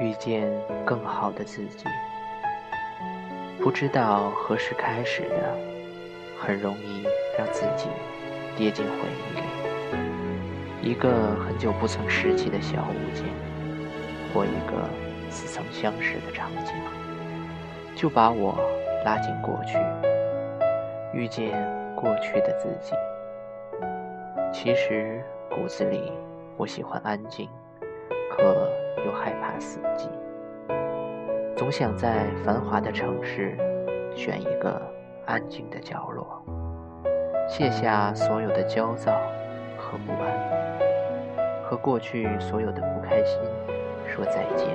遇见更好的自己。不知道何时开始的，很容易让自己跌进回忆里。一个很久不曾拾起的小物件，或一个似曾相识的场景，就把我拉进过去，遇见过去的自己。其实骨子里，我喜欢安静，可又害怕死寂。总想在繁华的城市选一个安静的角落，卸下所有的焦躁和不安，和过去所有的不开心说再见，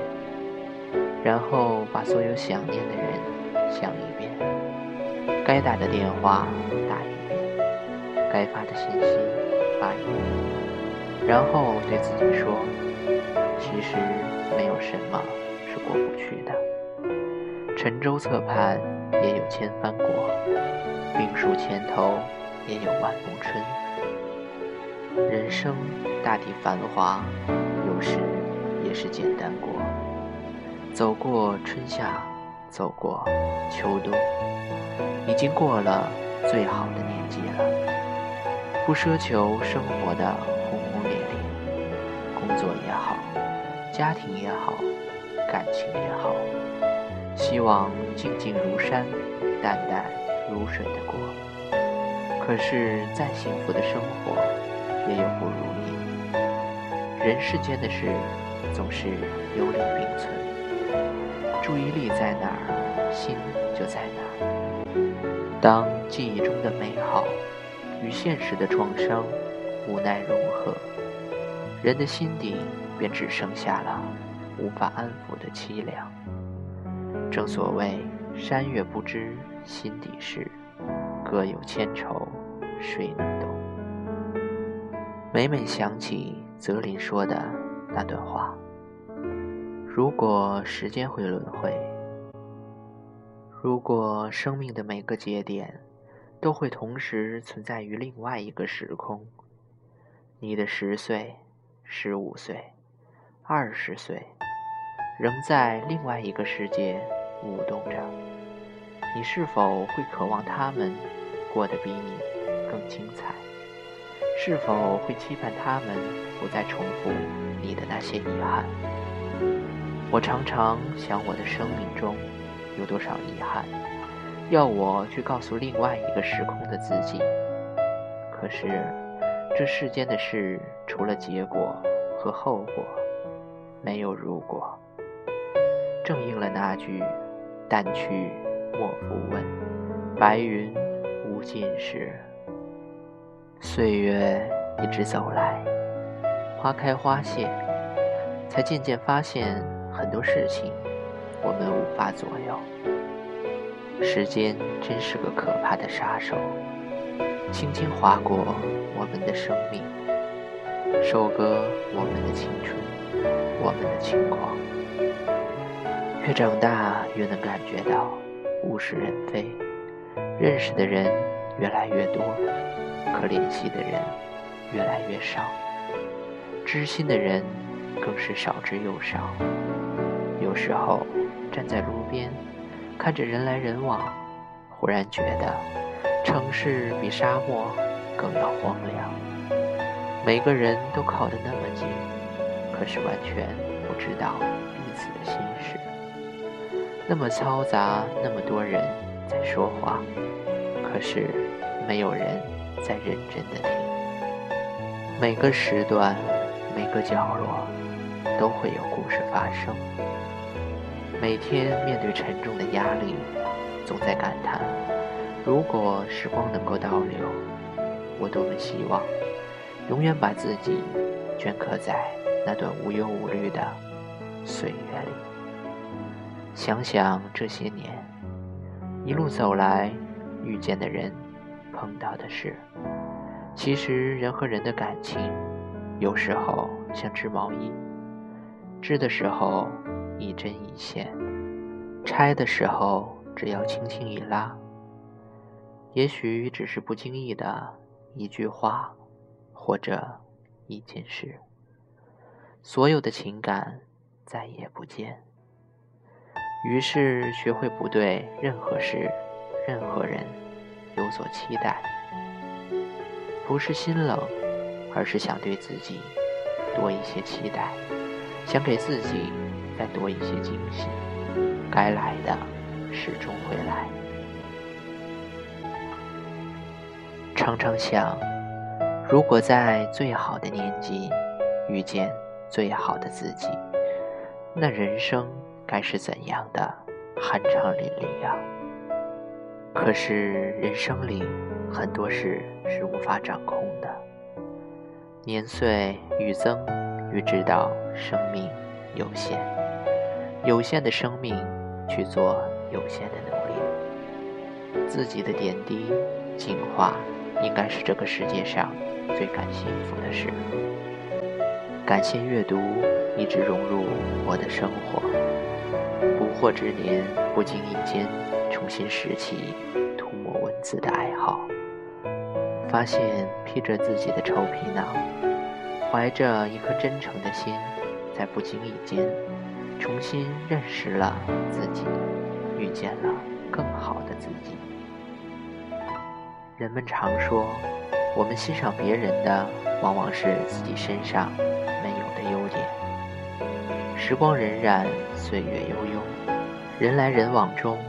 然后把所有想念的人想一遍，该打的电话打一遍，该发的信息发一遍，然后对自己说，其实没有什么是过不去的。沉舟侧畔也有千帆过，病树前头也有万木春。人生大抵繁华，有时也是简单过。走过春夏，走过秋冬，已经过了最好的年纪了。不奢求生活的轰轰烈烈，工作也好，家庭也好，感情也好。希望静静如山，淡淡如水的过。可是再幸福的生活，也有不如意。人世间的事，总是有理并存。注意力在哪儿，心就在哪儿。当记忆中的美好与现实的创伤无奈融合，人的心底便只剩下了无法安抚的凄凉。正所谓山月不知心底事，各有千愁谁能懂？每每想起泽林说的那段话：如果时间会轮回，如果生命的每个节点都会同时存在于另外一个时空，你的十岁、十五岁、二十岁，仍在另外一个世界。舞动着，你是否会渴望他们过得比你更精彩？是否会期盼他们不再重复你的那些遗憾？我常常想，我的生命中有多少遗憾，要我去告诉另外一个时空的自己。可是，这世间的事，除了结果和后果，没有如果。正应了那句。淡去莫复问，白云无尽时。岁月一直走来，花开花谢，才渐渐发现很多事情我们无法左右。时间真是个可怕的杀手，轻轻划过我们的生命，收割我们的青春，我们的情况。越长大，越能感觉到物是人非，认识的人越来越多，可联系的人越来越少，知心的人更是少之又少。有时候站在路边，看着人来人往，忽然觉得城市比沙漠更要荒凉。每个人都靠得那么近，可是完全不知道彼此的心事。那么嘈杂，那么多人在说话，可是没有人在认真的听。每个时段，每个角落，都会有故事发生。每天面对沉重的压力，总在感叹：如果时光能够倒流，我多么希望永远把自己镌刻在那段无忧无虑的岁月里。想想这些年，一路走来，遇见的人，碰到的事，其实人和人的感情，有时候像织毛衣，织的时候一针一线，拆的时候只要轻轻一拉，也许只是不经意的一句话，或者一件事，所有的情感再也不见。于是学会不对任何事、任何人有所期待，不是心冷，而是想对自己多一些期待，想给自己再多一些惊喜。该来的始终会来。常常想，如果在最好的年纪遇见最好的自己，那人生。该是怎样的酣畅淋漓呀！可是人生里很多事是无法掌控的。年岁愈增，愈知道生命有限，有限的生命去做有限的努力。自己的点滴进化，应该是这个世界上最感幸福的事。感谢阅读，一直融入我的生活。不惑之年，不经意间重新拾起涂抹文字的爱好，发现披着自己的臭皮囊，怀着一颗真诚的心，在不经意间重新认识了自己，遇见了更好的自己。人们常说，我们欣赏别人的，往往是自己身上。时光荏苒，岁月悠悠。人来人往中，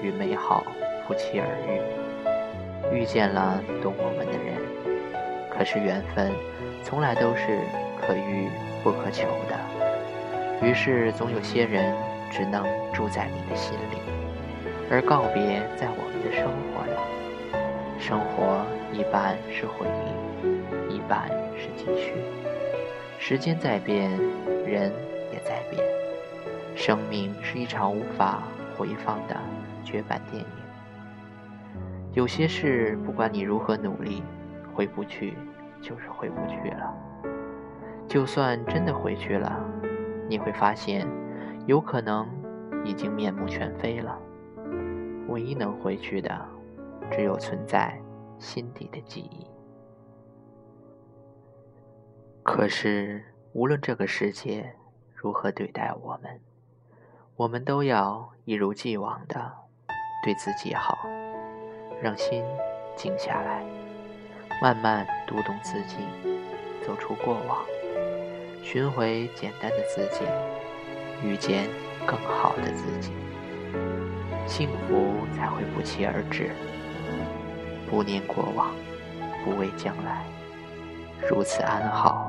与美好不期而遇，遇见了懂我们的人。可是缘分从来都是可遇不可求的，于是总有些人只能住在你的心里，而告别在我们的生活里。生活一半是回忆，一半是继续。时间在变，人。生命是一场无法回放的绝版电影。有些事，不管你如何努力，回不去就是回不去了。就算真的回去了，你会发现，有可能已经面目全非了。唯一能回去的，只有存在心底的记忆。可是，无论这个世界如何对待我们，我们都要一如既往的对自己好，让心静下来，慢慢读懂自己，走出过往，寻回简单的自己，遇见更好的自己，幸福才会不期而至。不念过往，不畏将来，如此安好。